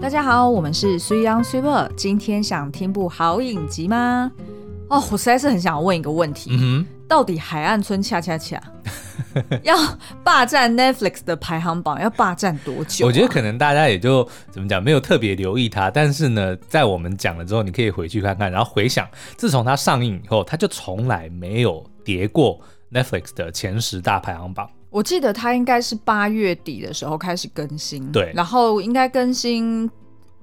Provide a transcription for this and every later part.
大家好，我们是 Sui On Super。今天想听部好影集吗？哦，我实在是很想问一个问题：嗯、到底《海岸村恰恰恰》要霸占 Netflix 的排行榜要霸占多久、啊？我觉得可能大家也就怎么讲，没有特别留意它。但是呢，在我们讲了之后，你可以回去看看，然后回想，自从它上映以后，它就从来没有跌过 Netflix 的前十大排行榜。我记得它应该是八月底的时候开始更新，对，然后应该更新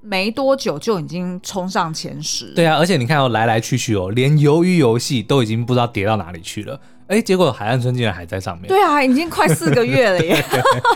没多久就已经冲上前十。对啊，而且你看哦，来来去去哦，连鱿鱼游戏都已经不知道跌到哪里去了，哎，结果海岸村竟然还在上面。对啊，已经快四个月了耶。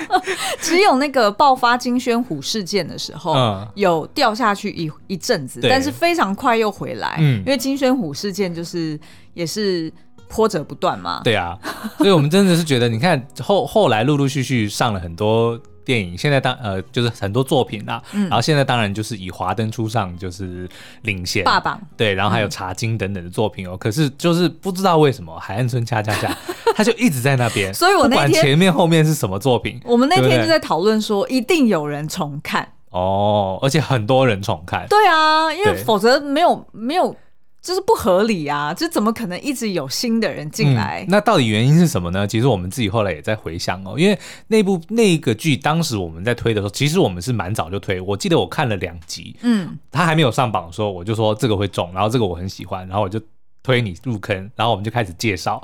只有那个爆发金宣虎事件的时候，嗯、有掉下去一一阵子，但是非常快又回来，嗯、因为金宣虎事件就是也是。波折不断嘛？对啊，所以我们真的是觉得，你看后后来陆陆续续上了很多电影，现在当呃就是很多作品啊，嗯、然后现在当然就是以华灯初上就是领先霸榜，对，然后还有茶金等等的作品哦。嗯、可是就是不知道为什么海岸村恰恰恰，他就一直在那边，所以我那天不管前面后面是什么作品，我们那天就在讨论说，一定有人重看哦，而且很多人重看，对啊，因为否则没有没有。就是不合理啊！这怎么可能一直有新的人进来？嗯，那到底原因是什么呢？其实我们自己后来也在回想哦，因为那部那个剧当时我们在推的时候，其实我们是蛮早就推。我记得我看了两集，嗯，他还没有上榜的时候，我就说这个会中，然后这个我很喜欢，然后我就推你入坑，然后我们就开始介绍。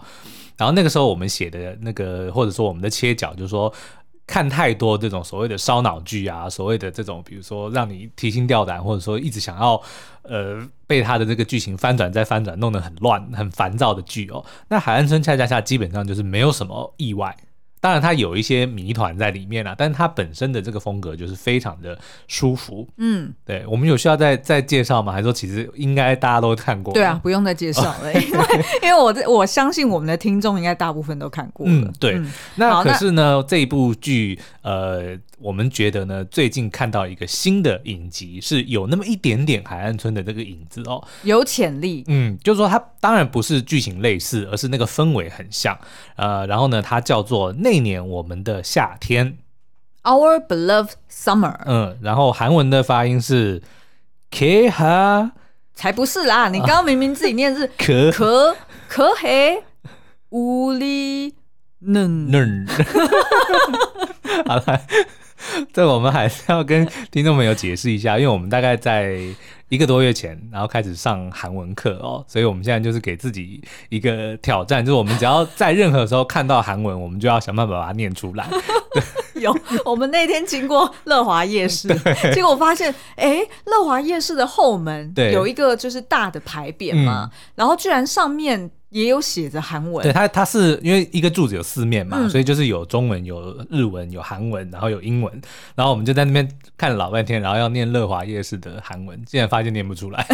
然后那个时候我们写的那个或者说我们的切角，就是说。看太多这种所谓的烧脑剧啊，所谓的这种，比如说让你提心吊胆，或者说一直想要，呃，被他的这个剧情翻转再翻转，弄得很乱、很烦躁的剧哦。那海岸村恰恰恰基本上就是没有什么意外。当然，它有一些谜团在里面啊，但是它本身的这个风格就是非常的舒服。嗯，对，我们有需要再再介绍吗？还是说其实应该大家都看过？对啊，不用再介绍了，因为因为我我相信我们的听众应该大部分都看过了。嗯，对。嗯、那可是呢，这一部剧呃。我们觉得呢，最近看到一个新的影集，是有那么一点点海岸村的这个影子哦，有潜力。嗯，就是说它当然不是剧情类似，而是那个氛围很像。呃，然后呢，它叫做那年我们的夏天，Our Beloved Summer。嗯，然后韩文的发音是 K 哈，才不是啦！你刚刚明明自己念是可可可黑乌里嫩嫩。好了。这我们还是要跟听众朋友解释一下，因为我们大概在一个多月前，然后开始上韩文课哦，所以我们现在就是给自己一个挑战，就是我们只要在任何时候看到韩文，我们就要想办法把它念出来。有，我们那天经过乐华夜市，对结果我发现，哎，乐华夜市的后门有一个就是大的牌匾嘛，嗯、然后居然上面。也有写着韩文，对，它它是因为一个柱子有四面嘛，嗯、所以就是有中文、有日文、有韩文，然后有英文，然后我们就在那边看了老半天，然后要念乐华夜市的韩文，竟然发现念不出来，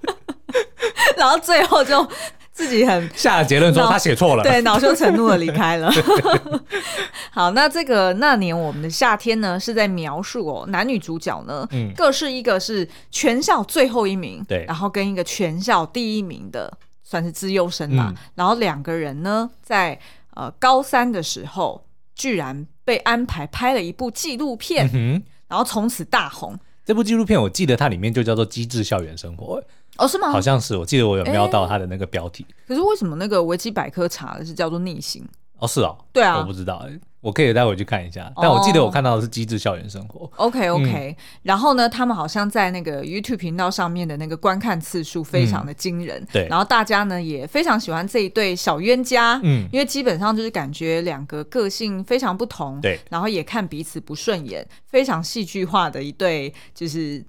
然后最后就自己很下了结论说他写错了，对，恼羞成怒的离开了。好，那这个那年我们的夏天呢，是在描述哦，男女主角呢，嗯，各是一个是全校最后一名，对，然后跟一个全校第一名的。算是资优生嘛，嗯、然后两个人呢，在呃高三的时候，居然被安排拍了一部纪录片，嗯、然后从此大红。这部纪录片我记得它里面就叫做《机智校园生活》，哦，是吗？好像是，我记得我有瞄到它的那个标题。可是为什么那个维基百科查的是叫做逆行？哦，是哦，对啊，我不知道哎。我可以待会去看一下，但我记得我看到的是《机智校园生活》。Oh, OK OK，、嗯、然后呢，他们好像在那个 YouTube 频道上面的那个观看次数非常的惊人。嗯、对，然后大家呢也非常喜欢这一对小冤家。嗯，因为基本上就是感觉两个个性非常不同。对，然后也看彼此不顺眼，非常戏剧化的一对，就是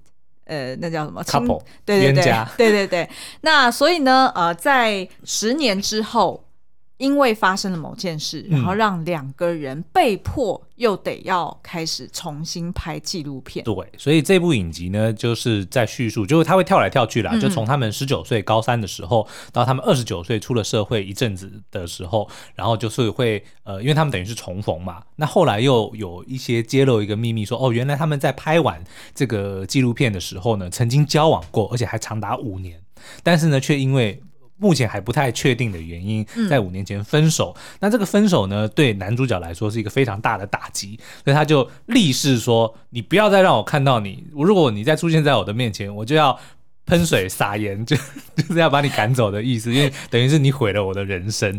呃，那叫什么 couple？对对对，对对 对。那所以呢，呃，在十年之后。因为发生了某件事，然后让两个人被迫又得要开始重新拍纪录片。对，所以这部影集呢，就是在叙述，就是他会跳来跳去啦，嗯、就从他们十九岁高三的时候，到他们二十九岁出了社会一阵子的时候，然后就是会呃，因为他们等于是重逢嘛，那后来又有一些揭露一个秘密说，说哦，原来他们在拍完这个纪录片的时候呢，曾经交往过，而且还长达五年，但是呢，却因为目前还不太确定的原因，在五年前分手。嗯、那这个分手呢，对男主角来说是一个非常大的打击，所以他就立誓说：“你不要再让我看到你，如果你再出现在我的面前，我就要喷水撒盐，就就是要把你赶走的意思，因为等于是你毁了我的人生。”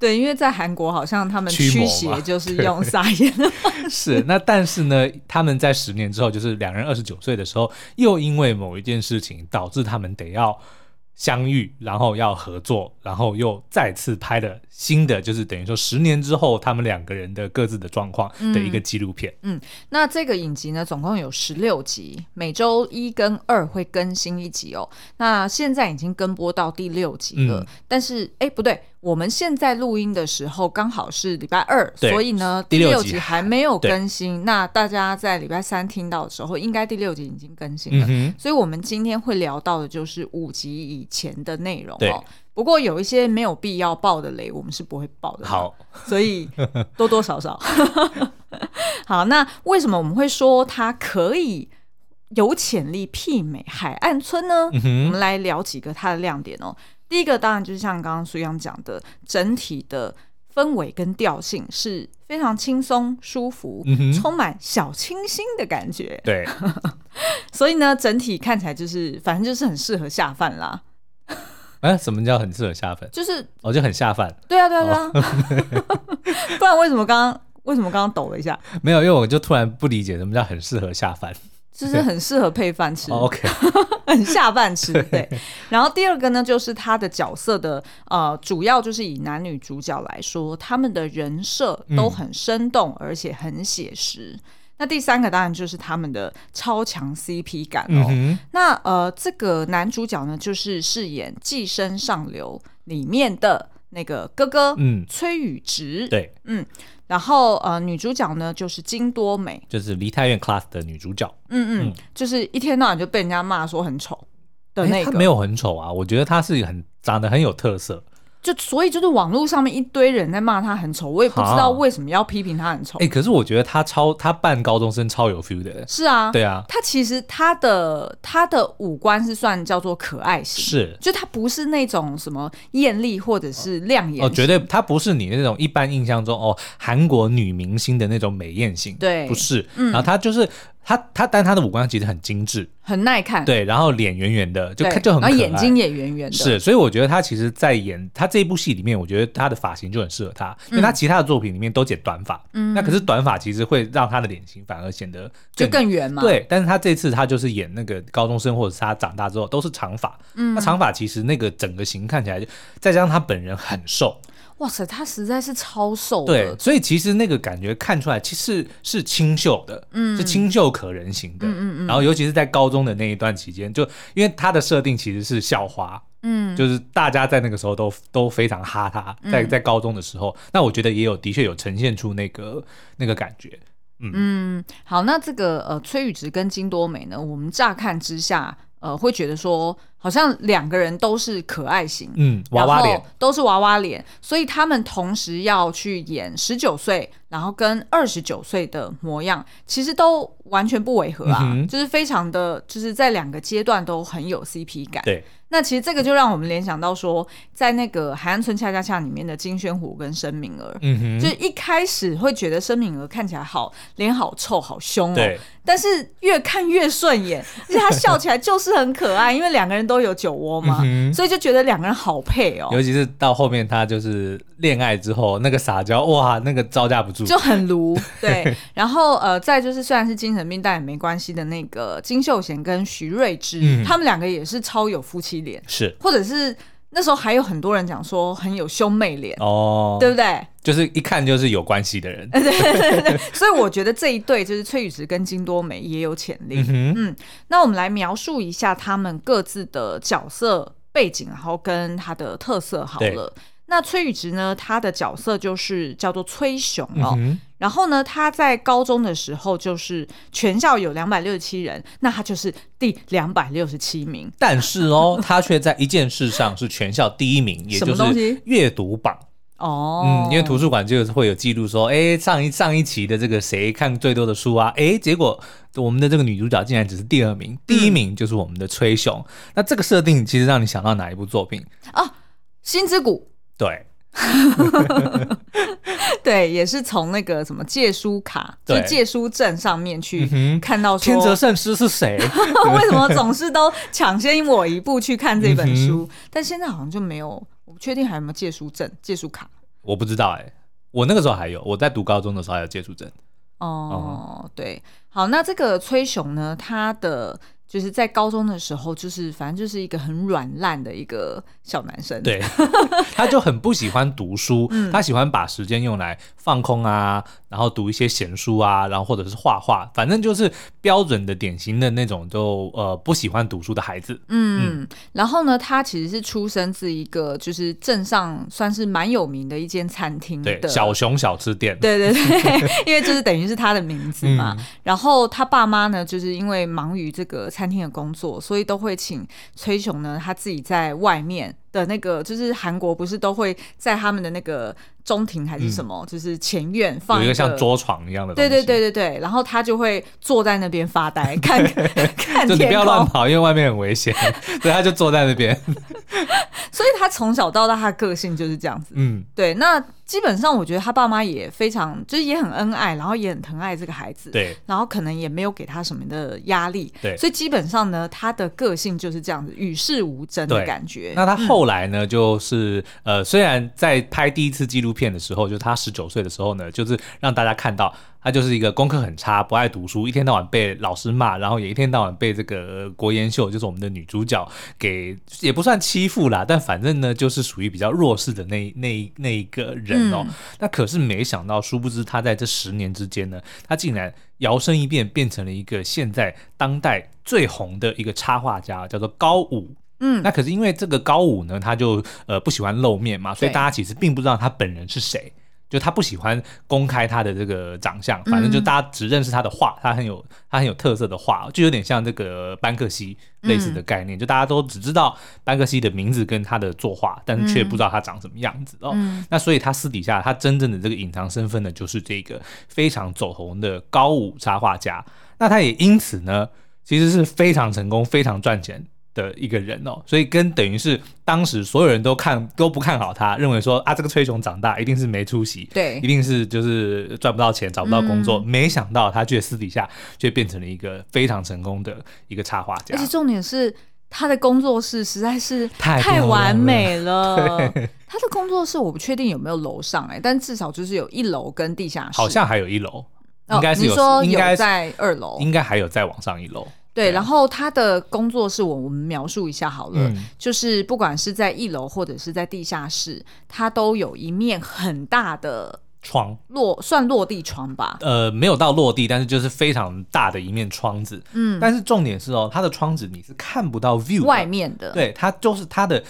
对，因为在韩国好像他们驱邪就是用撒盐的方式。是，那但是呢，他们在十年之后，就是两人二十九岁的时候，又因为某一件事情导致他们得要。相遇，然后要合作，然后又再次拍了新的，就是等于说十年之后他们两个人的各自的状况的一个纪录片。嗯，嗯，那这个影集呢，总共有十六集，每周一跟二会更新一集哦。那现在已经跟播到第六集了，嗯、但是哎，不对。我们现在录音的时候刚好是礼拜二，所以呢，第六集还没有更新。那大家在礼拜三听到的时候，应该第六集已经更新了。嗯、所以，我们今天会聊到的就是五集以前的内容哦。不过，有一些没有必要爆的雷，我们是不会爆的。好，所以多多少少。好，那为什么我们会说它可以有潜力媲美《海岸村》呢？嗯、我们来聊几个它的亮点哦。第一个当然就是像刚刚苏央讲的，整体的氛围跟调性是非常轻松、舒服，嗯、充满小清新的感觉。对，所以呢，整体看起来就是，反正就是很适合下饭啦。哎、欸，什么叫很适合下饭？就是哦，就很下饭。对啊，对啊，对啊。哦、不然为什么刚刚为什么刚刚抖了一下？没有，因为我就突然不理解什么叫很适合下饭。就是很适合配饭吃，OK，很下饭吃。对，然后第二个呢，就是他的角色的呃，主要就是以男女主角来说，他们的人设都很生动，而且很写实。嗯、那第三个当然就是他们的超强 CP 感哦。嗯、那呃，这个男主角呢，就是饰演《寄生上流》里面的那个哥哥，嗯，崔宇植。对，嗯。然后呃，女主角呢就是金多美，就是梨泰院 class 的女主角。嗯嗯，就是一天到晚就被人家骂说很丑的那个。她没有很丑啊，我觉得她是很长得很有特色。就所以就是网络上面一堆人在骂他很丑，我也不知道为什么要批评他很丑。哎、欸，可是我觉得他超他扮高中生超有 feel 的。是啊，对啊，他其实他的他的五官是算叫做可爱型，是，就他不是那种什么艳丽或者是亮眼。哦，绝对他不是你那种一般印象中哦韩国女明星的那种美艳型，对，不是。嗯、然后他就是。他他，但他的五官其实很精致，很耐看。对，然后脸圆圆的，就看就很可爱。然后眼睛也圆圆的。是，所以我觉得他其实，在演他这一部戏里面，我觉得他的发型就很适合他，因为他其他的作品里面都剪短发。嗯。那可是短发其实会让他的脸型反而显得就更圆嘛。对，但是他这次他就是演那个高中生，或者是他长大之后都是长发。嗯。那长发其实那个整个型看起来，再加上他本人很瘦。哇塞，他实在是超瘦的。对，所以其实那个感觉看出来，其实是清秀的，嗯，是清秀可人型的，嗯嗯嗯。然后尤其是在高中的那一段期间，就因为他的设定其实是校花，嗯，就是大家在那个时候都都非常哈他，在在高中的时候，那我觉得也有的确有呈现出那个那个感觉，嗯嗯。好，那这个呃崔宇植跟金多美呢，我们乍看之下。呃，会觉得说好像两个人都是可爱型，嗯，娃娃脸，都是娃娃脸，所以他们同时要去演十九岁，然后跟二十九岁的模样，其实都完全不违和啊，嗯、就是非常的，就是在两个阶段都很有 CP 感。对。那其实这个就让我们联想到说，在那个《海岸村恰恰恰》里面的金宣虎跟申敏儿，嗯哼，就一开始会觉得申敏儿看起来好脸好臭好凶哦，对，但是越看越顺眼，而且他笑起来就是很可爱，因为两个人都有酒窝嘛，嗯、所以就觉得两个人好配哦。尤其是到后面他就是恋爱之后那个撒娇，哇，那个招架不住，就很卢。对，然后呃，再就是虽然是精神病，但也没关系的那个金秀贤跟徐睿知，嗯、他们两个也是超有夫妻脸是，或者是那时候还有很多人讲说很有兄妹脸哦，对不对？就是一看就是有关系的人，对对对。所以我觉得这一对就是崔宇植跟金多美也有潜力。嗯，嗯，那我们来描述一下他们各自的角色背景，然后跟他的特色好了。那崔宇植呢？他的角色就是叫做崔雄哦。然后呢，他在高中的时候就是全校有两百六十七人，那他就是第两百六十七名。但是哦，他却在一件事上是全校第一名，也就是阅读榜哦。嗯，因为图书馆就是会有记录说，哎，上一上一期的这个谁看最多的书啊？哎，结果我们的这个女主角竟然只是第二名，第一名就是我们的崔雄。嗯、那这个设定其实让你想到哪一部作品啊？心之谷，对。对，也是从那个什么借书卡，就借书证上面去看到说天泽圣师是谁？为什么总是都 抢先我一步去看这本书？但现在好像就没有，我不确定还有没有借书证、借书卡。我不知道哎、欸，我那个时候还有，我在读高中的时候还有借书证。哦，嗯、对，好，那这个崔雄呢，他的。就是在高中的时候，就是反正就是一个很软烂的一个小男生。对，他就很不喜欢读书，嗯、他喜欢把时间用来放空啊，然后读一些闲书啊，然后或者是画画，反正就是标准的典型的那种就呃不喜欢读书的孩子。嗯，嗯然后呢，他其实是出生自一个就是镇上算是蛮有名的一间餐厅的小熊小吃店。对对对，因为就是等于是他的名字嘛。嗯、然后他爸妈呢，就是因为忙于这个。餐厅的工作，所以都会请崔雄呢，他自己在外面的那个，就是韩国不是都会在他们的那个中庭还是什么，嗯、就是前院放一个，有一个像桌床一样的东西。对对对对对，然后他就会坐在那边发呆，看 看。就你不要乱跑，因为外面很危险。所以他就坐在那边。所以他从小到大，他的个性就是这样子。嗯，对。那基本上，我觉得他爸妈也非常，就是也很恩爱，然后也很疼爱这个孩子。对。然后可能也没有给他什么的压力。对。所以基本上呢，他的个性就是这样子，与世无争的感觉。那他后来呢，嗯、就是呃，虽然在拍第一次纪录片的时候，就他十九岁的时候呢，就是让大家看到。他就是一个功课很差、不爱读书，一天到晚被老师骂，然后也一天到晚被这个国研秀，就是我们的女主角给也不算欺负啦，但反正呢，就是属于比较弱势的那那那一个人哦。嗯、那可是没想到，殊不知他在这十年之间呢，他竟然摇身一变，变成了一个现在当代最红的一个插画家，叫做高武。嗯，那可是因为这个高武呢，他就呃不喜欢露面嘛，所以大家其实并不知道他本人是谁。就他不喜欢公开他的这个长相，反正就大家只认识他的画，他很有他很有特色的画，就有点像这个班克西类似的概念，就大家都只知道班克西的名字跟他的作画，但是却不知道他长什么样子哦。那所以他私底下他真正的这个隐藏身份呢，就是这个非常走红的高武插画家。那他也因此呢，其实是非常成功、非常赚钱。的一个人哦，所以跟等于是当时所有人都看都不看好他，认为说啊，这个崔雄长大一定是没出息，对，一定是就是赚不到钱，找不到工作。嗯、没想到他却私底下却变成了一个非常成功的一个插画家。而且重点是他的工作室实在是太完美了。他的工作室我不确定有没有楼上哎、欸，但至少就是有一楼跟地下室，好像还有一楼，应该是有，哦、说有应该在二楼，应该还有再往上一楼。对，然后他的工作室，我我们描述一下好了，嗯、就是不管是在一楼或者是在地下室，它都有一面很大的窗，落算落地窗吧？呃，没有到落地，但是就是非常大的一面窗子。嗯，但是重点是哦，它的窗子你是看不到 view 外面的，对，它就是它的。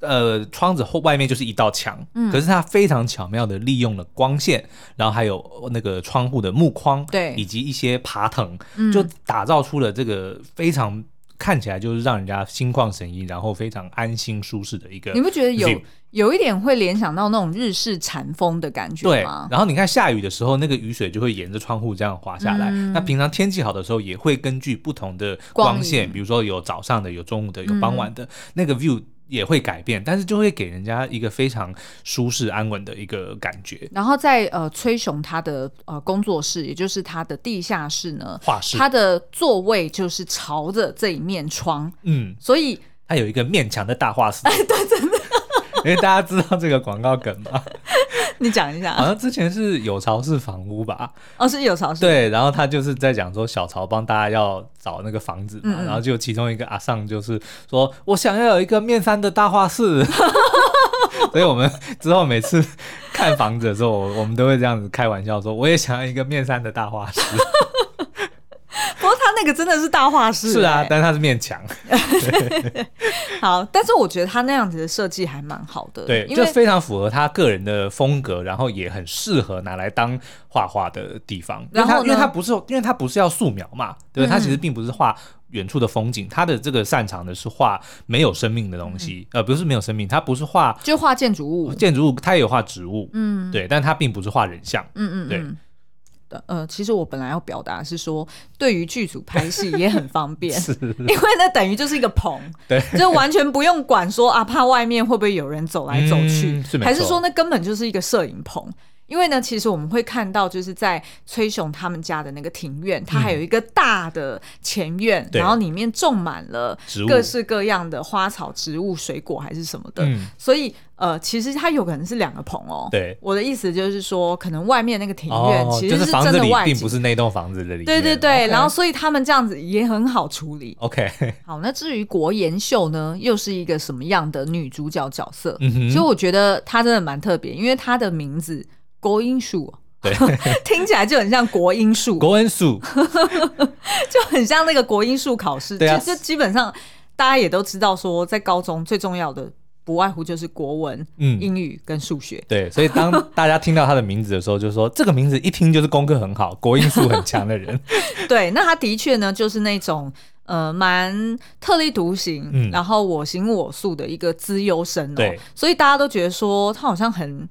呃，窗子后外面就是一道墙，嗯，可是它非常巧妙的利用了光线，然后还有那个窗户的木框，对，以及一些爬藤，嗯，就打造出了这个非常看起来就是让人家心旷神怡，然后非常安心舒适的一个。你不觉得有有一点会联想到那种日式禅风的感觉吗？对，然后你看下雨的时候，那个雨水就会沿着窗户这样滑下来。嗯，那平常天气好的时候，也会根据不同的光线，光，比如说有早上的，有中午的，有傍晚的，嗯，那个 view。也会改变，但是就会给人家一个非常舒适安稳的一个感觉。然后在呃崔雄他的呃工作室，也就是他的地下室呢，画室，他的座位就是朝着这一面窗，嗯，所以他有一个面墙的大画室。哎，对，真的。因为大家知道这个广告梗吗？你讲一下。好像之前是有巢氏房屋吧？哦，是有巢氏。对，然后他就是在讲说小巢帮大家要找那个房子嘛，嗯嗯，然后就其中一个阿尚就是说，我想要有一个面山的大画室。所以我们之后每次看房子的时候，我们都会这样子开玩笑说，我也想要一个面山的大画室。那个真的是大画室，是啊，但是他是面墙。好，但是我觉得他那样子的设计还蛮好的，对，就非常符合他个人的风格，然后也很适合拿来当画画的地方。然后，因为他不是，因为他不是要素描嘛，对，他其实并不是画远处的风景，他的这个擅长的是画没有生命的东西，呃，不是没有生命，他不是画，就画建筑物，建筑物，他也有画植物，嗯，对，但他并不是画人像，嗯嗯，对。呃呃，其实我本来要表达是说，对于剧组拍戏也很方便，因为那等于就是一个棚，对，就完全不用管说啊，怕外面会不会有人走来走去，嗯、是还是说那根本就是一个摄影棚。因为呢，其实我们会看到，就是在崔雄他们家的那个庭院，它还有一个大的前院，嗯、然后里面种满了各式各样的花草、植物、水果还是什么的。嗯、所以，呃，其实它有可能是两个棚哦。对，我的意思就是说，可能外面那个庭院其实是真的外景，并不是那栋房子的里面。对对对然后所以他们这样子也很好处理。OK，好，那至于国妍秀呢，又是一个什么样的女主角角色？嗯哼，其实我觉得她真的蛮特别，因为她的名字。国英数，对，听起来就很像国英数，国英数 就很像那个国英数考试。对啊，就基本上大家也都知道，说在高中最重要的不外乎就是国文、嗯、英语跟数学。对，所以当大家听到他的名字的时候，就说这个名字一听就是功课很好、国英数很强的人。对，那他的确呢，就是那种呃蛮特立独行，嗯、然后我行我素的一个资优生哦。对，所以大家都觉得说他好像很。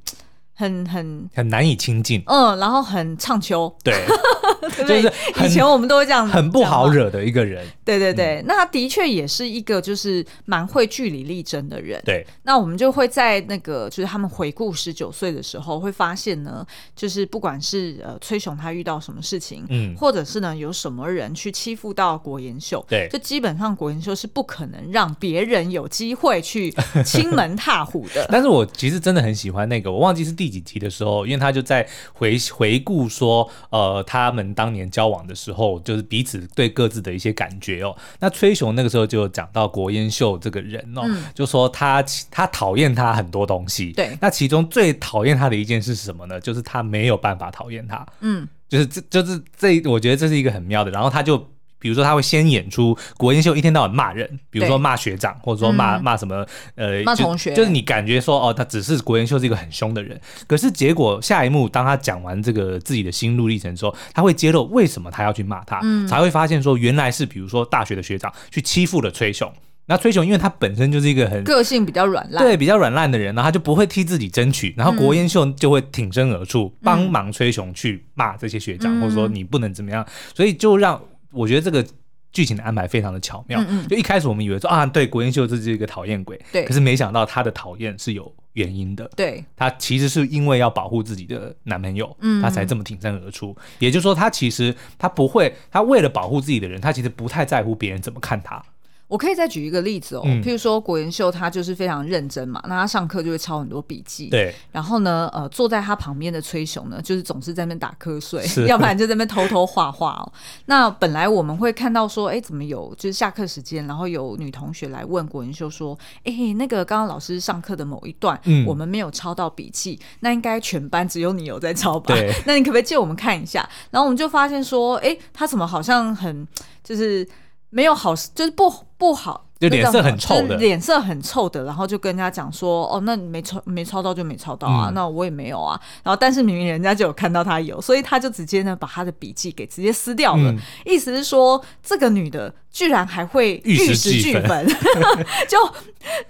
很很很难以亲近，嗯，然后很唱秋，对，对就是以前我们都会这样，很不好惹的一个人，对对对，嗯、那他的确也是一个就是蛮会据理力争的人，对，那我们就会在那个就是他们回顾十九岁的时候，会发现呢，就是不管是呃崔雄他遇到什么事情，嗯，或者是呢有什么人去欺负到国妍秀，对，就基本上国妍秀是不可能让别人有机会去 亲门踏虎的。但是我其实真的很喜欢那个，我忘记是第。第几集的时候，因为他就在回回顾说，呃，他们当年交往的时候，就是彼此对各自的一些感觉哦。那崔雄那个时候就讲到国烟秀这个人哦，嗯、就说他他讨厌他很多东西。对，那其中最讨厌他的一件事是什么呢？就是他没有办法讨厌他。嗯，就是这就是这，我觉得这是一个很妙的。然后他就。比如说，他会先演出国英秀一天到晚骂人，比如说骂学长，或者说骂骂什么呃，骂同学，就是你感觉说哦，他只是国英秀是一个很凶的人，可是结果下一幕，当他讲完这个自己的心路历程之后，他会揭露为什么他要去骂他，才会发现说原来是比如说大学的学长去欺负了崔雄，那崔雄因为他本身就是一个很个性比较软烂，对，比较软烂的人，然后他就不会替自己争取，然后国妍秀就会挺身而出，帮忙崔雄去骂这些学长，或者说你不能怎么样，所以就让我觉得这个。剧情的安排非常的巧妙，嗯嗯，就一开始我们以为说啊，对，国英秀这是一个讨厌鬼，对，可是没想到他的讨厌是有原因的，对，他其实是因为要保护自己的男朋友，嗯，他才这么挺身而出。也就是说，他其实他不会，他为了保护自己的人，他其实不太在乎别人怎么看他。我可以再举一个例子哦，譬如说国妍秀，他就是非常认真嘛，那他上课就会抄很多笔记，对。然后呢，呃，坐在他旁边的崔雄呢，就是总是在那边打瞌睡，要不然就在那边偷偷画画哦。那本来我们会看到说，哎，怎么有就是下课时间，然后有女同学来问国妍秀说，哎，那个刚刚老师上课的某一段，嗯，我们没有抄到笔记，那应该全班只有你有在抄吧？对。那你可不可以借我们看一下？然后我们就发现说，哎，他怎么好像很就是。没有好，就是不不好，就脸色很臭的，脸色很臭的，然后就跟人家讲说，哦，那你没抄没抄到就没抄到啊，嗯、那我也没有啊，然后但是明明人家就有看到他有，所以他就直接呢把他的笔记给直接撕掉了，嗯、意思是说这个女的。居然还会玉石俱焚，就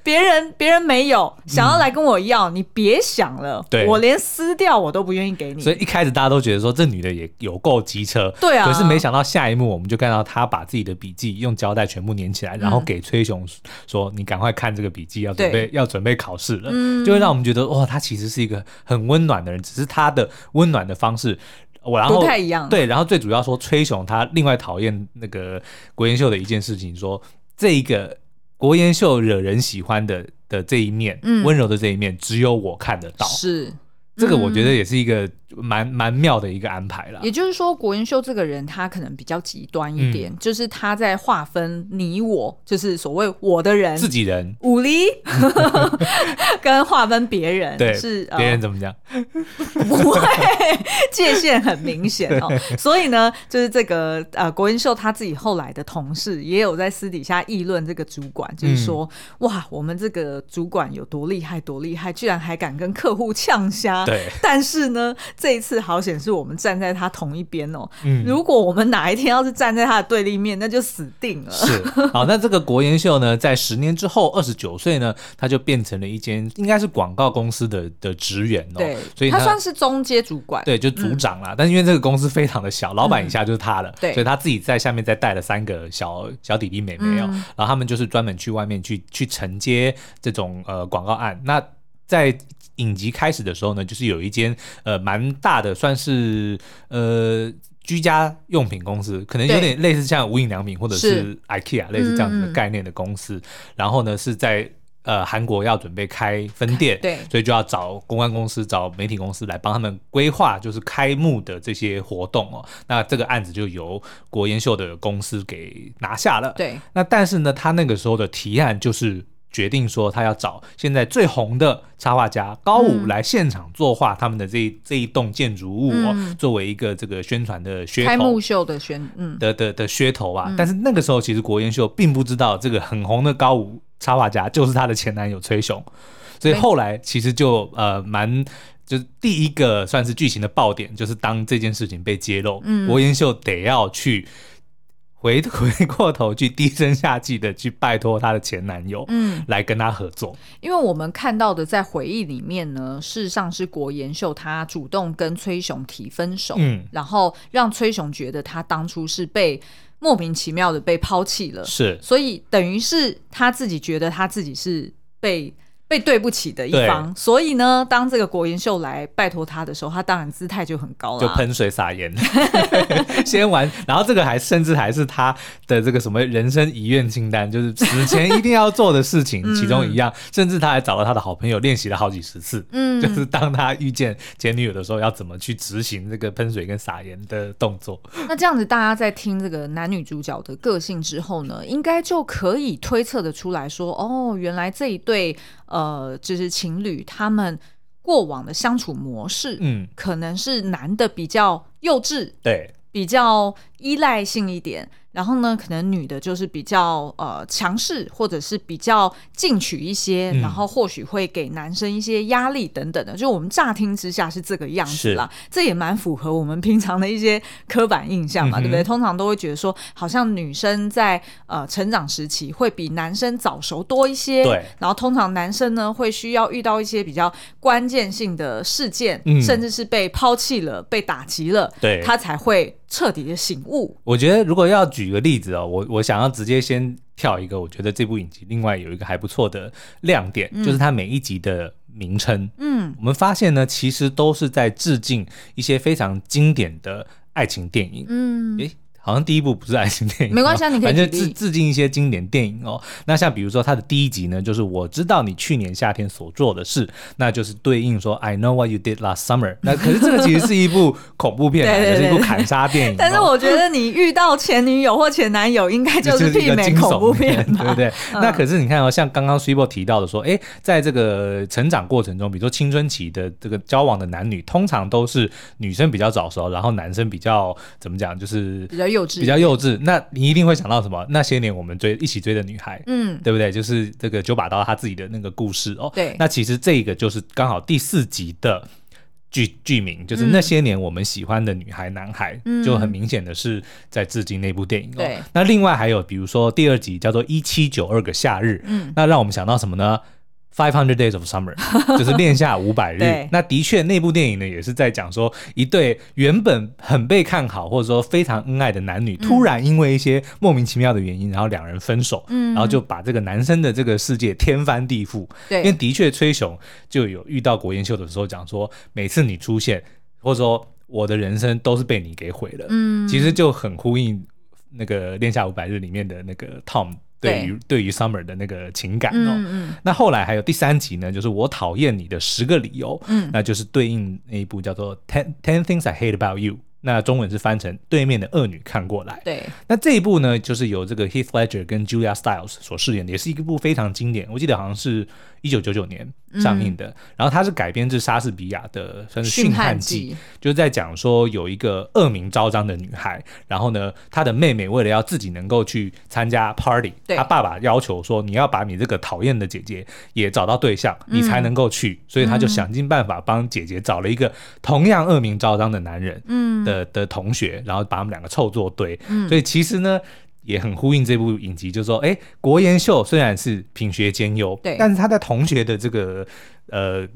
别人别人没有想要来跟我要，嗯、你别想了，对我连撕掉我都不愿意给你。所以一开始大家都觉得说这女的也有够机车，对啊。可是没想到下一幕我们就看到她把自己的笔记用胶带全部粘起来，然后给崔雄说：“你赶快看这个笔记，要准备要准备考试了。嗯”就会让我们觉得哇，她其实是一个很温暖的人，只是她的温暖的方式。我然后不太一样，对，然后最主要说崔雄他另外讨厌那个国研秀的一件事情，说这一个国研秀惹人喜欢的的这一面，嗯，温柔的这一面，只有我看得到，是。这个我觉得也是一个蛮蛮妙的一个安排了。也就是说，国云秀这个人他可能比较极端一点，嗯、就是他在划分你我，就是所谓我的人、自己人、武力，跟划分别人，对是别人怎么讲？不会，界限很明显哦。所以呢，就是这个呃，国云秀他自己后来的同事也有在私底下议论这个主管，就是说、嗯、哇，我们这个主管有多厉害，多厉害，居然还敢跟客户呛虾。对，但是呢，这一次好险是我们站在他同一边哦。嗯，如果我们哪一天要是站在他的对立面，那就死定了。是，好，那这个国妍秀呢，在十年之后，二十九岁呢，他就变成了一间应该是广告公司的的职员哦。对，所以他算是中阶主管，对，就组长啦。嗯、但是因为这个公司非常的小，老板以下就是他了，对、嗯，所以他自己在下面再带了三个小小弟弟妹妹哦，嗯、然后他们就是专门去外面去去承接这种呃广告案。那在影集开始的时候呢，就是有一间呃蛮大的，算是呃居家用品公司，可能有点类似像无印良品或者是 IKEA 类似这样子的概念的公司。嗯、然后呢，是在呃韩国要准备开分店，对，所以就要找公关公司、找媒体公司来帮他们规划，就是开幕的这些活动哦。那这个案子就由国研秀的公司给拿下了。对，那但是呢，他那个时候的提案就是。决定说他要找现在最红的插画家高武来现场作画他们的这一这一栋建筑物哦，嗯、作为一个这个宣传的噱头，开幕秀的宣嗯。的的的噱头啊。嗯、但是那个时候其实国研秀并不知道这个很红的高武插画家就是他的前男友崔雄，所以后来其实就呃蛮就是第一个算是剧情的爆点，就是当这件事情被揭露，嗯、国研秀得要去。回回过头去低声下气的去拜托她的前男友，嗯，来跟她合作。因为我们看到的在回忆里面呢，事实上是国延秀她主动跟崔雄提分手，嗯，然后让崔雄觉得他当初是被莫名其妙的被抛弃了，是，所以等于是他自己觉得他自己是被。被对不起的一方，所以呢，当这个国研秀来拜托他的时候，他当然姿态就很高了，就喷水撒盐，先玩。然后这个还甚至还是他的这个什么人生遗愿清单，就是死前一定要做的事情，其中一样。嗯、甚至他还找了他的好朋友练习了好几十次，嗯，就是当他遇见前女友的时候，要怎么去执行这个喷水跟撒盐的动作。那这样子，大家在听这个男女主角的个性之后呢，应该就可以推测的出来说，哦，原来这一对。呃，就是情侣他们过往的相处模式，嗯，可能是男的比较幼稚，对，比较依赖性一点。然后呢，可能女的就是比较呃强势，或者是比较进取一些，嗯、然后或许会给男生一些压力等等的。就我们乍听之下是这个样子啦，这也蛮符合我们平常的一些刻板印象嘛，嗯、对不对？通常都会觉得说，好像女生在呃成长时期会比男生早熟多一些，对。然后通常男生呢会需要遇到一些比较关键性的事件，嗯、甚至是被抛弃了、被打击了，对，他才会。彻底的醒悟。我觉得如果要举个例子哦，我我想要直接先跳一个，我觉得这部影集另外有一个还不错的亮点，嗯、就是它每一集的名称。嗯，我们发现呢，其实都是在致敬一些非常经典的爱情电影。嗯，诶。好像第一部不是爱情电影，没关系，你可以反正致致敬一些经典电影哦。那像比如说它的第一集呢，就是我知道你去年夏天所做的事，那就是对应说 I know what you did last summer。那可是这个其实是一部恐怖片，也是一部砍杀电影。但是我觉得你遇到前女友或前男友，应该就是 媲美恐怖片，对不对？那可是你看哦，像刚刚 Super 提到的说，哎，在这个成长过程中，比如说青春期的这个交往的男女，通常都是女生比较早熟，然后男生比较怎么讲，就是比较。幼稚，比较幼稚，那你一定会想到什么？那些年我们追一起追的女孩，嗯，对不对？就是这个九把刀他自己的那个故事。哦。对，那其实这个就是刚好第四集的剧剧名，就是那些年我们喜欢的女孩男孩，嗯，就很明显的是在致敬那部电影哦。对，那另外还有比如说第二集叫做一七九二个夏日，嗯，那让我们想到什么呢？Five Hundred Days of Summer 就是恋夏五百日。那的确，那部电影呢，也是在讲说一对原本很被看好或者说非常恩爱的男女，嗯、突然因为一些莫名其妙的原因，然后两人分手，嗯、然后就把这个男生的这个世界天翻地覆。对，因为的确，崔雄就有遇到国妍秀的时候讲说，每次你出现，或者说我的人生都是被你给毁了。嗯，其实就很呼应那个恋夏五百日里面的那个 Tom。对于对于 Summer 的那个情感哦，嗯嗯、那后来还有第三集呢，就是我讨厌你的十个理由，嗯，那就是对应那一部叫做 Ten Ten Things I Hate About You。那中文是翻成对面的恶女看过来。对，那这一部呢，就是由这个 Heath Ledger 跟 Julia Stiles 所饰演的，也是一部非常经典。我记得好像是一九九九年上映的。嗯、然后它是改编自莎士比亚的，算是《驯悍记》，就是在讲说有一个恶名昭彰的女孩，然后呢，她的妹妹为了要自己能够去参加 party，她爸爸要求说，你要把你这个讨厌的姐姐也找到对象，你才能够去。嗯、所以他就想尽办法帮姐姐找了一个同样恶名昭彰的男人，嗯的的同学，然后把他们两个凑作对。嗯、所以其实呢，也很呼应这部影集，就是说，哎，国研秀虽然是品学兼优，对，但是他在同学的这个呃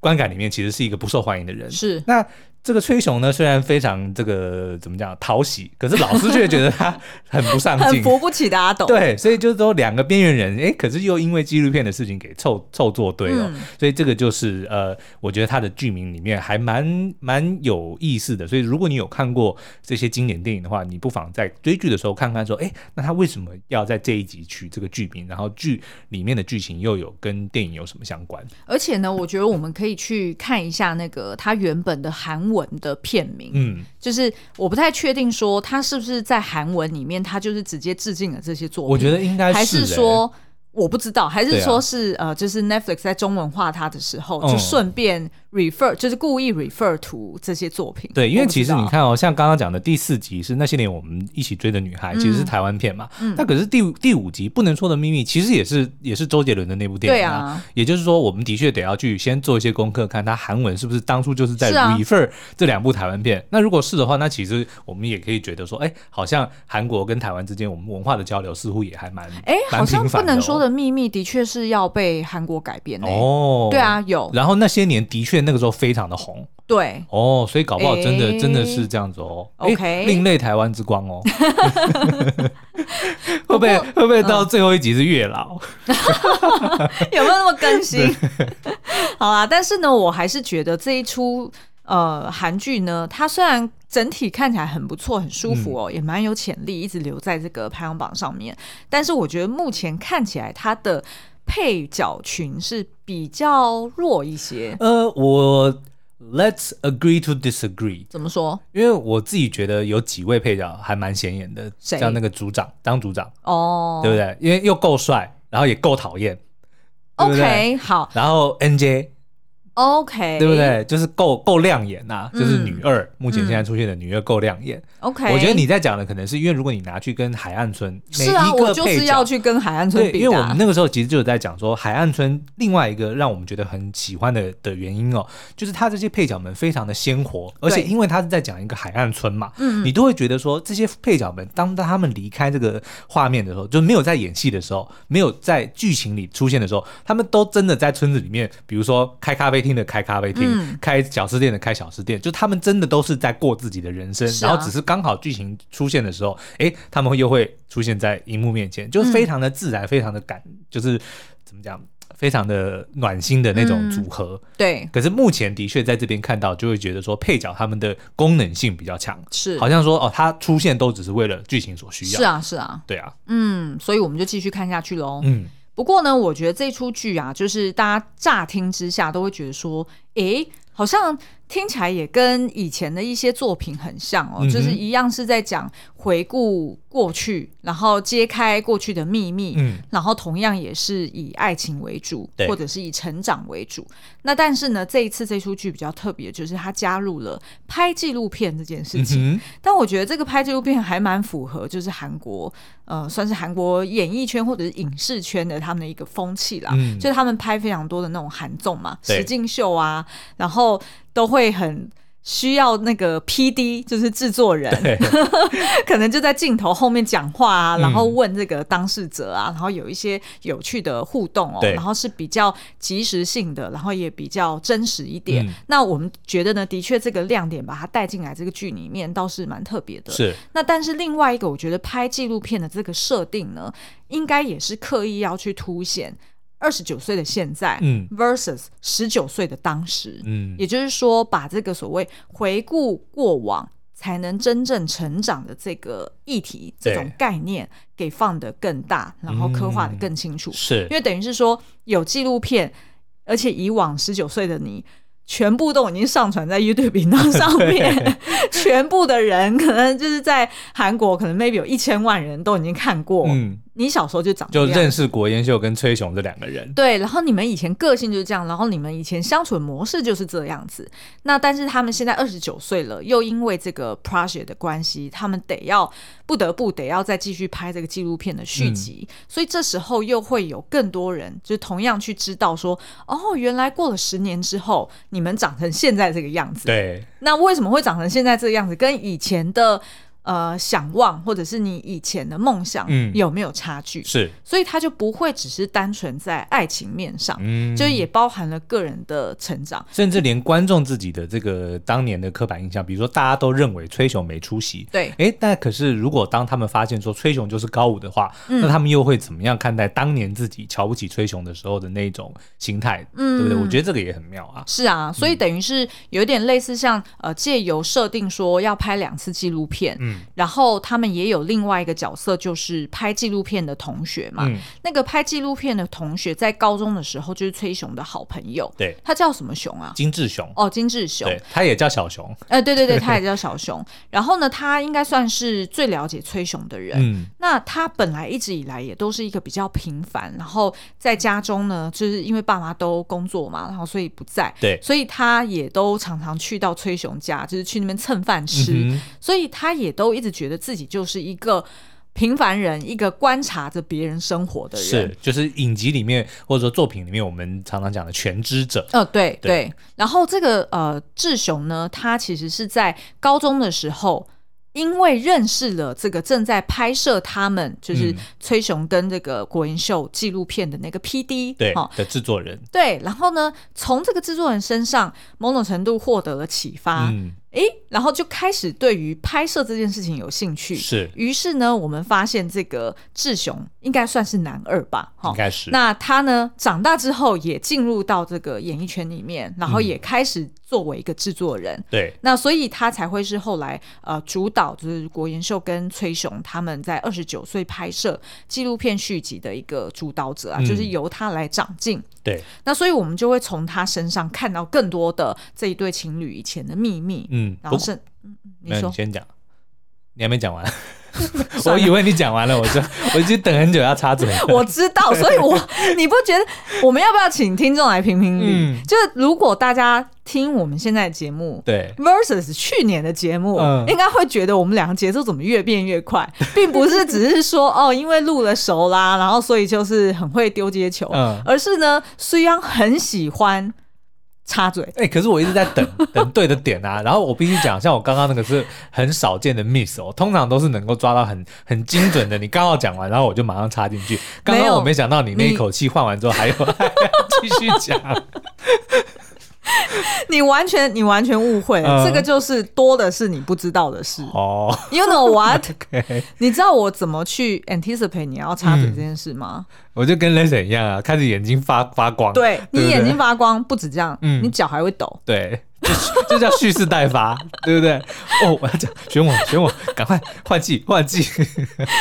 观感里面，其实是一个不受欢迎的人。是那。这个崔雄呢，虽然非常这个怎么讲讨喜，可是老师却觉得他 很不上进，很扶不起的阿斗。对，所以就是说两个边缘人，哎，可是又因为纪录片的事情给凑凑作对了。嗯、所以这个就是呃，我觉得他的剧名里面还蛮蛮有意思的。所以如果你有看过这些经典电影的话，你不妨在追剧的时候看看说，哎，那他为什么要在这一集取这个剧名？然后剧里面的剧情又有跟电影有什么相关？而且呢，我觉得我们可以去看一下那个他原本的韩文的片名，嗯，就是我不太确定说他是不是在韩文里面，他就是直接致敬了这些作品，我觉得应该是、欸，还是说。我不知道，还是说是、啊、呃，就是 Netflix 在中文化它的时候，就顺便 refer，、嗯、就是故意 refer to 这些作品。对，因为其实你看哦，像刚刚讲的第四集是那些年我们一起追的女孩，嗯、其实是台湾片嘛。嗯。那可是第五第五集不能说的秘密，其实也是也是周杰伦的那部电影啊。对啊。也就是说，我们的确得要去先做一些功课，看他韩文是不是当初就是在 refer 这两部台湾片。啊、那如果是的话，那其实我们也可以觉得说，哎，好像韩国跟台湾之间我们文化的交流似乎也还蛮哎，好像不能说的。秘密的确是要被韩国改编哦，对啊，有。然后那些年的确那个时候非常的红，对哦，所以搞不好真的、欸、真的是这样子哦。OK，另类台湾之光哦，会不会会不会到最后一集是月老？有没有那么更新？好啊，但是呢，我还是觉得这一出。呃，韩剧呢，它虽然整体看起来很不错、很舒服哦，嗯、也蛮有潜力，一直留在这个排行榜上面。但是我觉得目前看起来，它的配角群是比较弱一些。呃，我 Let's agree to disagree。怎么说？因为我自己觉得有几位配角还蛮显眼的，像那个组长当组长哦，对不对？因为又够帅，然后也够讨厌。OK，好。然后 NJ。OK，对不对？就是够够亮眼呐、就是女二，目前现在出现的女二够亮眼。OK，我觉得你在讲的可能是因为如果你拿去跟海岸村，是啊，我就是要去跟海岸村比、啊。因为我们那个时候其实就有在讲说，海岸村另外一个让我们觉得很喜欢的的原因哦，就是他这些配角们非常的鲜活，而且因为他是在讲一个海岸村嘛，嗯，你都会觉得说这些配角们当他们离开这个画面的时候，就没有在演戏的时候，没有在剧情里出现的时候，他们都真的在村子里面，比如说开咖啡。厅的开咖啡厅，嗯、开小吃店的开小吃店，就他们真的都是在过自己的人生，啊、然后只是刚好剧情出现的时候，哎，他们又会出现在荧幕面前，就是非常的自然，嗯、非常的感，就是怎么讲，非常的暖心的那种组合。嗯、对，可是目前的确在这边看到，就会觉得说配角他们的功能性比较强，是。好像说哦，他出现都只是为了剧情所需要。是啊，是啊，对啊，嗯，所以我们就继续看下去喽。嗯。不过呢，我觉得这出剧啊，就是大家乍听之下都会觉得说，诶，好像。听起来也跟以前的一些作品很像哦，嗯、就是一样是在讲回顾过去，然后揭开过去的秘密，嗯，然后同样也是以爱情为主，对或者是以成长为主。那但是呢，这一次这出剧比较特别，就是它加入了拍纪录片这件事情。嗯、但我觉得这个拍纪录片还蛮符合，就是韩国呃，算是韩国演艺圈或者是影视圈的他们的一个风气啦。嗯，就是他们拍非常多的那种韩综嘛，实境对秀啊，然后。都会很需要那个 PD，就是制作人，可能就在镜头后面讲话啊，嗯、然后问这个当事者啊，然后有一些有趣的互动哦，然后是比较即时性的，然后也比较真实一点。嗯、那我们觉得呢，的确这个亮点把它带进来这个剧里面倒是蛮特别的。是。那但是另外一个，我觉得拍纪录片的这个设定呢，应该也是刻意要去凸显。二十九岁的现在，嗯，versus 十九岁的当时，嗯，也就是说，把这个所谓回顾过往才能真正成长的这个议题，这种概念给放得更大，然后刻画得更清楚，是。因为等于是说有纪录片，而且以往十九岁的你全部都已经上传在 YouTube 频道上面，全部的人可能就是在韩国，可能 maybe 有一千万人都已经看过。嗯。你小时候就长，就认识国妍秀跟崔雄这两个人。对，然后你们以前个性就是这样，然后你们以前相处的模式就是这样子。那但是他们现在二十九岁了，又因为这个 project 的关系，他们得要不得不得要再继续拍这个纪录片的续集。嗯、所以这时候又会有更多人，就同样去知道说，哦，原来过了十年之后，你们长成现在这个样子。对。那为什么会长成现在这个样子？跟以前的。呃，想望或者是你以前的梦想，有没有差距？嗯、是，所以他就不会只是单纯在爱情面上，嗯，就也包含了个人的成长，甚至连观众自己的这个当年的刻板印象，比如说大家都认为崔雄没出息，对，哎，但可是如果当他们发现说崔雄就是高五的话，嗯、那他们又会怎么样看待当年自己瞧不起崔雄的时候的那种心态？嗯，对不对？我觉得这个也很妙啊。是啊，所以等于是有点类似像呃，借由设定说要拍两次纪录片，嗯。然后他们也有另外一个角色，就是拍纪录片的同学嘛。嗯、那个拍纪录片的同学在高中的时候就是崔雄的好朋友。对，他叫什么雄啊？金志雄。哦，金志雄。对，他也叫小熊。呃，对对对，他也叫小熊。然后呢，他应该算是最了解崔雄的人。嗯。那他本来一直以来也都是一个比较平凡，然后在家中呢，就是因为爸妈都工作嘛，然后所以不在。对。所以他也都常常去到崔雄家，就是去那边蹭饭吃。嗯、所以他也都一直觉得。自己就是一个平凡人，一个观察着别人生活的人，是就是影集里面或者说作品里面我们常常讲的全知者。呃，对对，对。然后这个呃志雄呢，他其实是在高中的时候，因为认识了这个正在拍摄他们就是崔雄跟这个国营秀纪录片的那个 PD 对哦的制作人，对。然后呢，从这个制作人身上某种程度获得了启发。嗯诶，然后就开始对于拍摄这件事情有兴趣。是，于是呢，我们发现这个志雄应该算是男二吧？应该是。那他呢，长大之后也进入到这个演艺圈里面，然后也开始作为一个制作人。嗯、对。那所以他才会是后来呃主导，就是国延秀跟崔雄他们在二十九岁拍摄纪录片续集的一个主导者啊，嗯、就是由他来掌镜。对，那所以我们就会从他身上看到更多的这一对情侣以前的秘密。嗯，然后是，嗯，你说，你先讲，你还没讲完，了 我以为你讲完了，我就 我已经等很久要插嘴。我知道，所以我你不觉得我们要不要请听众来评评理？嗯、就是如果大家。听我们现在的节目，对，versus 去年的节目，嗯、应该会觉得我们两个节奏怎么越变越快，并不是只是说哦，因为录了熟啦，然后所以就是很会丢接球，嗯、而是呢，虽然很喜欢。插嘴，哎、欸，可是我一直在等 等对的点啊，然后我必须讲，像我刚刚那个是很少见的 miss 哦，通常都是能够抓到很很精准的。你刚好讲完，然后我就马上插进去。刚刚我没想到你那一口气换完之后还有 还要继续讲。你完全你完全误会这个就是多的是你不知道的事哦。You know what？Okay. 你知道我怎么去 anticipate 你要插嘴这件事吗？嗯、我就跟 Leslie 一样啊，开始眼睛发发光。对你眼睛发光不止这样，嗯，你脚还会抖。对。这叫蓄势待发，对不对？哦，我要讲，选我，选我，赶快换季，换季。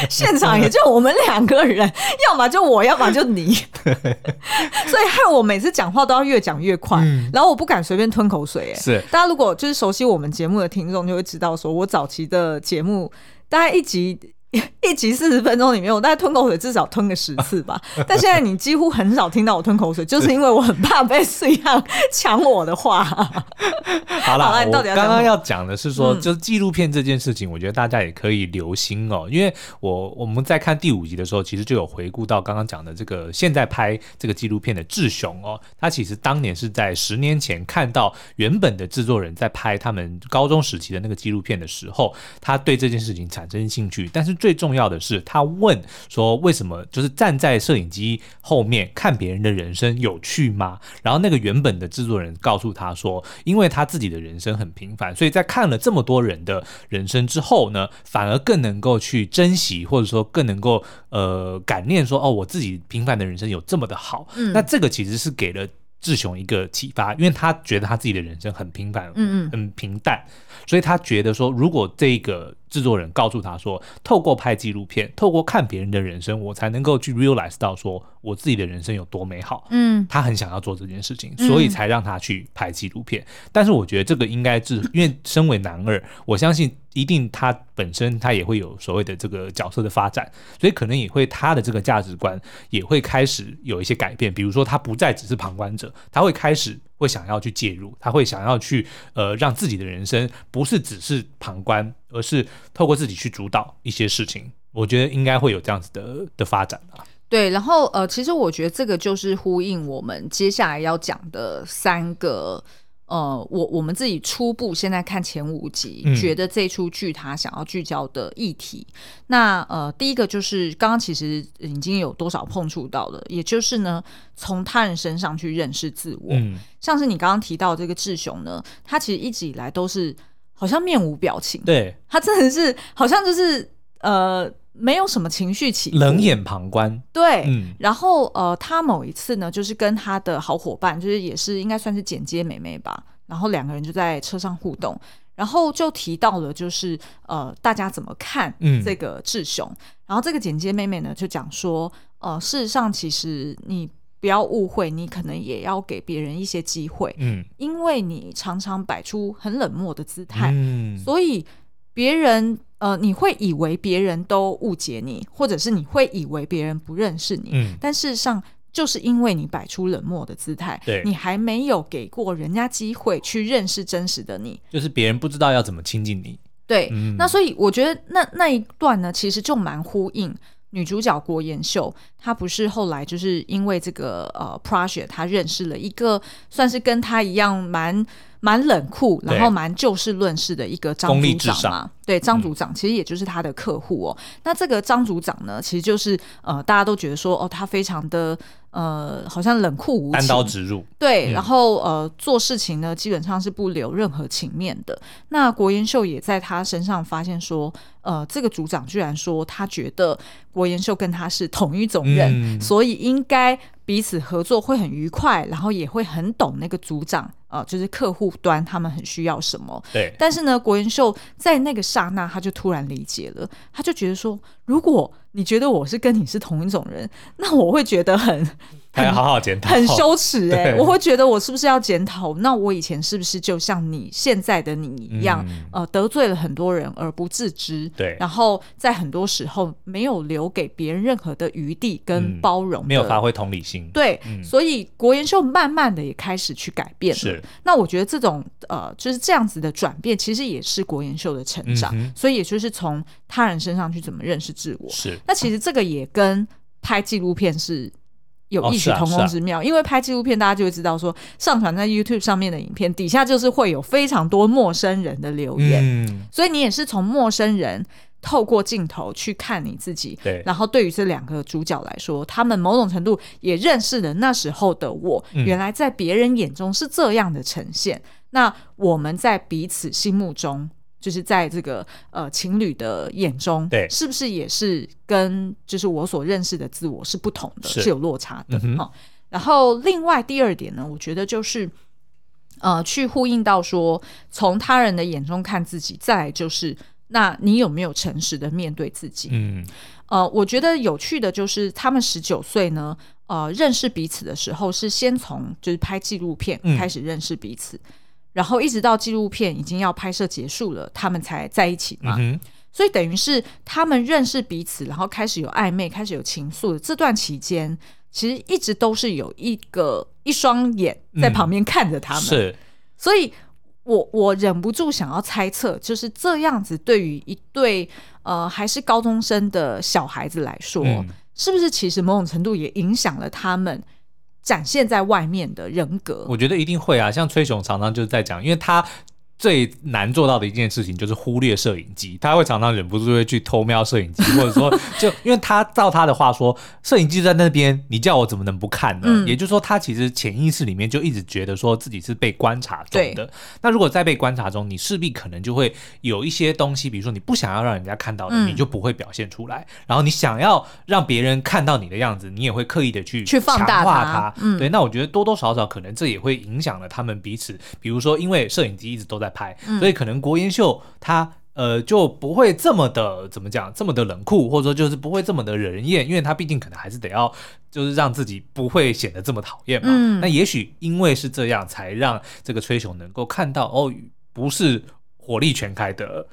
现场也就我们两个人，要么就我，要么就你。所以害我每次讲话都要越讲越快，嗯、然后我不敢随便吞口水。哎，是。大家如果就是熟悉我们节目的听众，就会知道，说我早期的节目大概一集。一集四十分钟里面，我大概吞口水至少吞个十次吧。但现在你几乎很少听到我吞口水，就是因为我很怕被四样抢我的话。好了啦，我刚刚要讲的是说，就是纪录片这件事情，我觉得大家也可以留心哦。因为我我们在看第五集的时候，其实就有回顾到刚刚讲的这个现在拍这个纪录片的志雄哦，他其实当年是在十年前看到原本的制作人在拍他们高中时期的那个纪录片的时候，他对这件事情产生兴趣，但是。最重要的是，他问说：“为什么就是站在摄影机后面看别人的人生有趣吗？”然后那个原本的制作人告诉他说：“因为他自己的人生很平凡，所以在看了这么多人的人生之后呢，反而更能够去珍惜，或者说更能够呃感念说：‘哦，我自己平凡的人生有这么的好。’嗯，那这个其实是给了。”志雄一个启发，因为他觉得他自己的人生很平凡，嗯嗯，很平淡，所以他觉得说，如果这个制作人告诉他说，透过拍纪录片，透过看别人的人生，我才能够去 realize 到说我自己的人生有多美好。嗯，他很想要做这件事情，所以才让他去拍纪录片。嗯、但是我觉得这个应该是 因为身为男二，我相信一定他本身他也会有所谓的这个角色的发展，所以可能也会他的这个价值观也会开始有一些改变。比如说他不再只是旁观者，他会开始会想要去介入，他会想要去呃让自己的人生不是只是旁观。而是透过自己去主导一些事情，我觉得应该会有这样子的的发展啊。对，然后呃，其实我觉得这个就是呼应我们接下来要讲的三个呃，我我们自己初步现在看前五集，嗯、觉得这出剧它想要聚焦的议题。那呃，第一个就是刚刚其实已经有多少碰触到了，也就是呢，从他人身上去认识自我。嗯，像是你刚刚提到这个志雄呢，他其实一直以来都是。好像面无表情，对，他真的是好像就是呃没有什么情绪起伏，冷眼旁观。对，嗯，然后呃，他某一次呢，就是跟他的好伙伴，就是也是应该算是剪接妹妹吧，然后两个人就在车上互动，然后就提到了就是呃大家怎么看这个志雄，嗯，然后这个剪接妹妹呢就讲说，呃，事实上其实你。不要误会，你可能也要给别人一些机会，嗯，因为你常常摆出很冷漠的姿态，嗯，所以别人呃，你会以为别人都误解你，或者是你会以为别人不认识你，嗯，但事实上就是因为你摆出冷漠的姿态，对，你还没有给过人家机会去认识真实的你，就是别人不知道要怎么亲近你，对，嗯，那所以我觉得那那一段呢，其实就蛮呼应。女主角郭妍秀，她不是后来就是因为这个呃 project，她认识了一个算是跟她一样蛮蛮冷酷，然后蛮就事论事的一个张组长嘛。对，张组长其实也就是他的客户哦。嗯、那这个张组长呢，其实就是呃，大家都觉得说哦，他非常的呃，好像冷酷无情，单刀直入。对，嗯、然后呃，做事情呢，基本上是不留任何情面的。那国延秀也在他身上发现说，呃，这个组长居然说他觉得国延秀跟他是同一种人，嗯、所以应该。彼此合作会很愉快，然后也会很懂那个组长，呃，就是客户端他们很需要什么。对。但是呢，国元秀在那个刹那，他就突然理解了，他就觉得说，如果你觉得我是跟你是同一种人，那我会觉得很。还要好好检讨，很羞耻 哎、欸！我会觉得我是不是要检讨？那我以前是不是就像你现在的你一样，嗯、呃，得罪了很多人而不自知？对，然后在很多时候没有留给别人任何的余地跟包容、嗯，没有发挥同理心。对，嗯、所以国研秀慢慢的也开始去改变了。是，那我觉得这种呃，就是这样子的转变，其实也是国研秀的成长。嗯、所以也就是从他人身上去怎么认识自我。是，那其实这个也跟拍纪录片是。有异曲同工之妙，哦啊啊、因为拍纪录片，大家就会知道说，上传在 YouTube 上面的影片底下就是会有非常多陌生人的留言，嗯、所以你也是从陌生人透过镜头去看你自己，对，然后对于这两个主角来说，他们某种程度也认识了那时候的我，嗯、原来在别人眼中是这样的呈现，那我们在彼此心目中。就是在这个呃情侣的眼中，对，是不是也是跟就是我所认识的自我是不同的，是，是有落差的、嗯哦、然后另外第二点呢，我觉得就是呃去呼应到说，从他人的眼中看自己，再来就是那你有没有诚实的面对自己？嗯，呃，我觉得有趣的就是他们十九岁呢，呃，认识彼此的时候是先从就是拍纪录片开始认识彼此。嗯然后一直到纪录片已经要拍摄结束了，他们才在一起嘛。嗯、所以等于是他们认识彼此，然后开始有暧昧，开始有情愫的这段期间，其实一直都是有一个一双眼在旁边看着他们。嗯、是，所以我我忍不住想要猜测，就是这样子对于一对呃还是高中生的小孩子来说，嗯、是不是其实某种程度也影响了他们？展现在外面的人格，我觉得一定会啊。像崔雄常常就是在讲，因为他。最难做到的一件事情就是忽略摄影机，他会常常忍不住会去偷瞄摄影机，或者说，就因为他照他的话说，摄影机在那边，你叫我怎么能不看呢？嗯、也就是说，他其实潜意识里面就一直觉得说自己是被观察中的。那如果在被观察中，你势必可能就会有一些东西，比如说你不想要让人家看到的，嗯、你就不会表现出来。然后你想要让别人看到你的样子，你也会刻意的去去放大它。嗯，对。那我觉得多多少少可能这也会影响了他们彼此。比如说，因为摄影机一直都在。拍，所以可能国英秀他呃，就不会这么的怎么讲，这么的冷酷，或者说就是不会这么的惹人厌，因为他毕竟可能还是得要，就是让自己不会显得这么讨厌嘛。嗯、那也许因为是这样，才让这个崔雄能够看到哦，不是火力全开的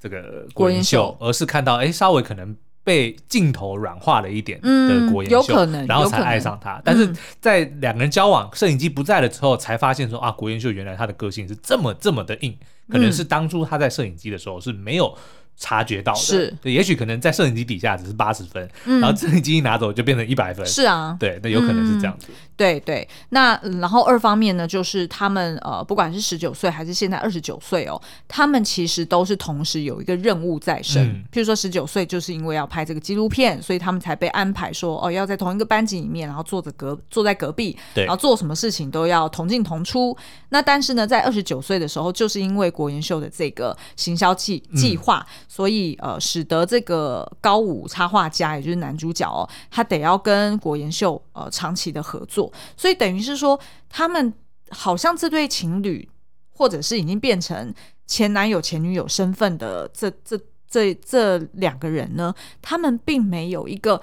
这个国英秀，而是看到哎，稍微可能。被镜头软化了一点的国妍秀，然后才爱上他。但是在两个人交往，摄影机不在了之后，才发现说啊，国妍秀原来他的个性是这么这么的硬，可能是当初他在摄影机的时候是没有。察觉到的。是，对，也许可能在摄影机底下只是八十分，嗯、然后摄影机一拿走就变成一百分。是啊，对，那有可能是这样子。嗯、对对，那然后二方面呢，就是他们呃，不管是十九岁还是现在二十九岁哦，他们其实都是同时有一个任务在身。嗯、譬如说十九岁就是因为要拍这个纪录片，所以他们才被安排说哦，要在同一个班级里面，然后坐着隔坐在隔壁，对，然后做什么事情都要同进同出。那但是呢，在二十九岁的时候，就是因为国研秀的这个行销计计划，嗯、所以呃。使得这个高武插画家，也就是男主角哦，他得要跟国妍秀呃长期的合作，所以等于是说，他们好像这对情侣，或者是已经变成前男友前女友身份的这这这这两个人呢，他们并没有一个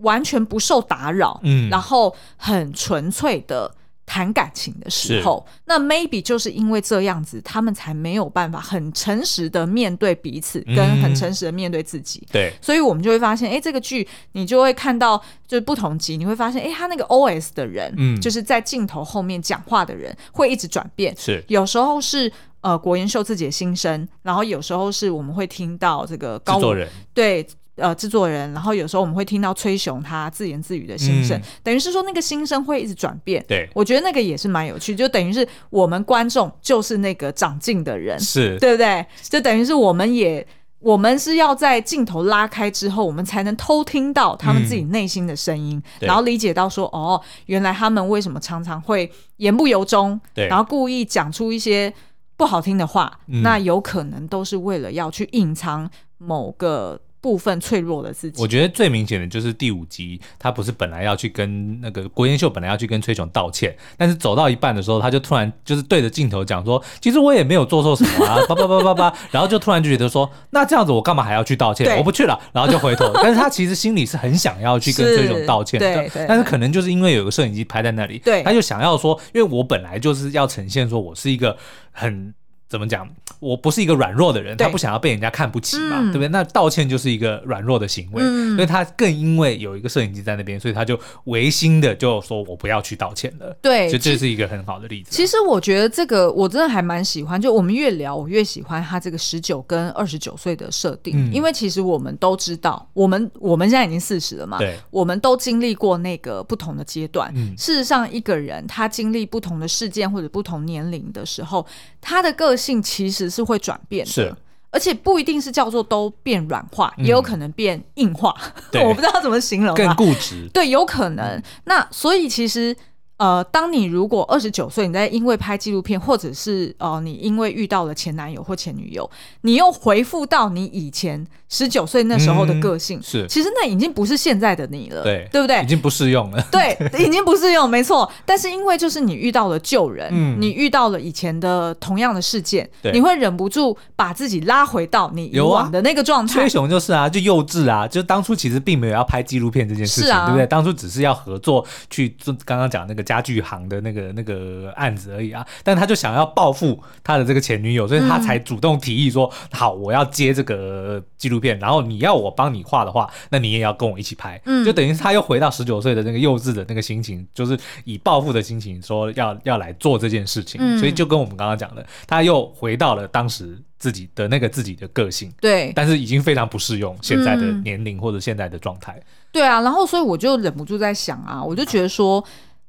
完全不受打扰，嗯，然后很纯粹的。谈感情的时候，那 maybe 就是因为这样子，他们才没有办法很诚实的面对彼此，跟很诚实的面对自己。对、嗯，所以我们就会发现，哎、欸，这个剧你就会看到，就是不同集，你会发现，哎、欸，他那个 OS 的人，嗯，就是在镜头后面讲话的人，会一直转变。是，有时候是呃国研秀自己的心声，然后有时候是我们会听到这个高人对。呃，制作人，然后有时候我们会听到崔雄他自言自语的心声，嗯、等于是说那个心声会一直转变。对，我觉得那个也是蛮有趣，就等于是我们观众就是那个长进的人，是对不对？就等于是我们也，我们是要在镜头拉开之后，我们才能偷听到他们自己内心的声音，嗯、然后理解到说，哦，原来他们为什么常常会言不由衷，然后故意讲出一些不好听的话，嗯、那有可能都是为了要去隐藏某个。部分脆弱的自己，我觉得最明显的就是第五集，他不是本来要去跟那个国妍秀本来要去跟崔雄道歉，但是走到一半的时候，他就突然就是对着镜头讲说，其实我也没有做错什么啊，叭叭叭叭叭，然后就突然就觉得说，那这样子我干嘛还要去道歉？我不去了，然后就回头，但是他其实心里是很想要去跟崔雄道歉的，对对，但是可能就是因为有个摄影机拍在那里，对，他就想要说，因为我本来就是要呈现说我是一个很。怎么讲？我不是一个软弱的人，他不想要被人家看不起嘛，嗯、对不对？那道歉就是一个软弱的行为，嗯、所以他更因为有一个摄影机在那边，所以他就违心的就说：“我不要去道歉了。”对，就这是一个很好的例子。其实我觉得这个我真的还蛮喜欢，就我们越聊，我越喜欢他这个十九跟二十九岁的设定，嗯、因为其实我们都知道，我们我们现在已经四十了嘛，对，我们都经历过那个不同的阶段。嗯、事实上，一个人他经历不同的事件或者不同年龄的时候，他的个性其实是会转变的，是，而且不一定是叫做都变软化，嗯、也有可能变硬化。对 我不知道怎么形容，更固执。对，有可能。那所以其实。呃，当你如果二十九岁，你在因为拍纪录片，或者是呃，你因为遇到了前男友或前女友，你又回复到你以前十九岁那时候的个性，嗯、是，其实那已经不是现在的你了，对，对不对？已经不适用了，对，已经不适用，没错。但是因为就是你遇到了旧人，嗯、你遇到了以前的同样的事件，你会忍不住把自己拉回到你以往的那个状态。崔雄就是啊，就幼稚啊，就当初其实并没有要拍纪录片这件事情，啊、对不对？当初只是要合作去做刚刚讲那个。家具行的那个那个案子而已啊，但他就想要报复他的这个前女友，所以他才主动提议说：“嗯、好，我要接这个纪录片，然后你要我帮你画的话，那你也要跟我一起拍。”嗯，就等于他又回到十九岁的那个幼稚的那个心情，就是以报复的心情说要要来做这件事情，嗯、所以就跟我们刚刚讲的，他又回到了当时自己的那个自己的个性，对，但是已经非常不适用现在的年龄或者现在的状态。对啊，然后所以我就忍不住在想啊，我就觉得说。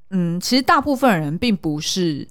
嗯，其实大部分人并不是，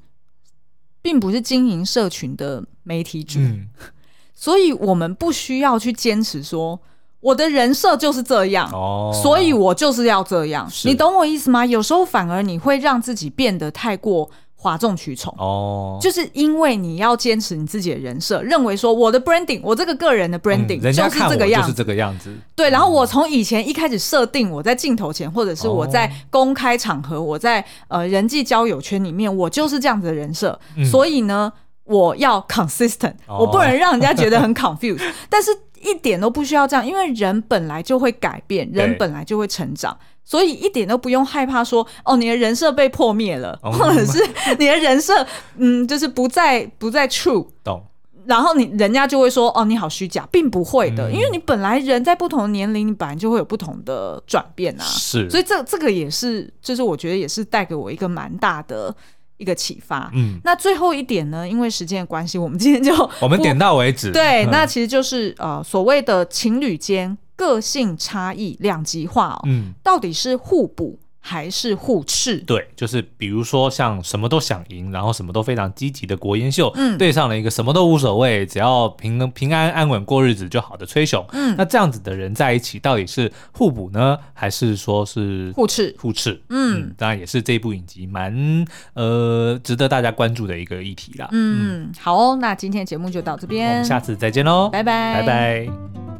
并不是经营社群的媒体主，嗯、所以我们不需要去坚持说我的人设就是这样，哦、所以我就是要这样，你懂我意思吗？有时候反而你会让自己变得太过。哗众取宠。哦，就是因为你要坚持你自己的人设，认为说我的 branding，我这个个人的 branding，就是这个样子，就是这个样子。对，然后我从以前一开始设定，我在镜头前，或者是我在公开场合，我在呃人际交友圈里面，我就是这样子的人设。所以呢，我要 consistent，我不能让人家觉得很 confused，但是一点都不需要这样，因为人本来就会改变，人本来就会成长，所以一点都不用害怕说哦，你的人设被破灭了，或者是 你的人设嗯，就是不再不再 true，懂。然后你人家就会说哦，你好虚假，并不会的，因为你本来人在不同的年龄，你本来就会有不同的转变啊，是，所以这这个也是，就是我觉得也是带给我一个蛮大的。一个启发，嗯，那最后一点呢？因为时间的关系，我们今天就我们点到为止。对，嗯、那其实就是呃，所谓的情侣间个性差异两极化哦，嗯，到底是互补。还是互斥，对，就是比如说像什么都想赢，然后什么都非常积极的国彦秀，嗯，对上了一个什么都无所谓，只要平平安安稳过日子就好的崔雄，嗯，那这样子的人在一起，到底是互补呢，还是说是互斥？互斥，嗯，嗯，当然也是这部影集蛮呃值得大家关注的一个议题啦。嗯，嗯。好哦，那今天的节目就到这边，我们下次再见喽，拜拜，拜拜。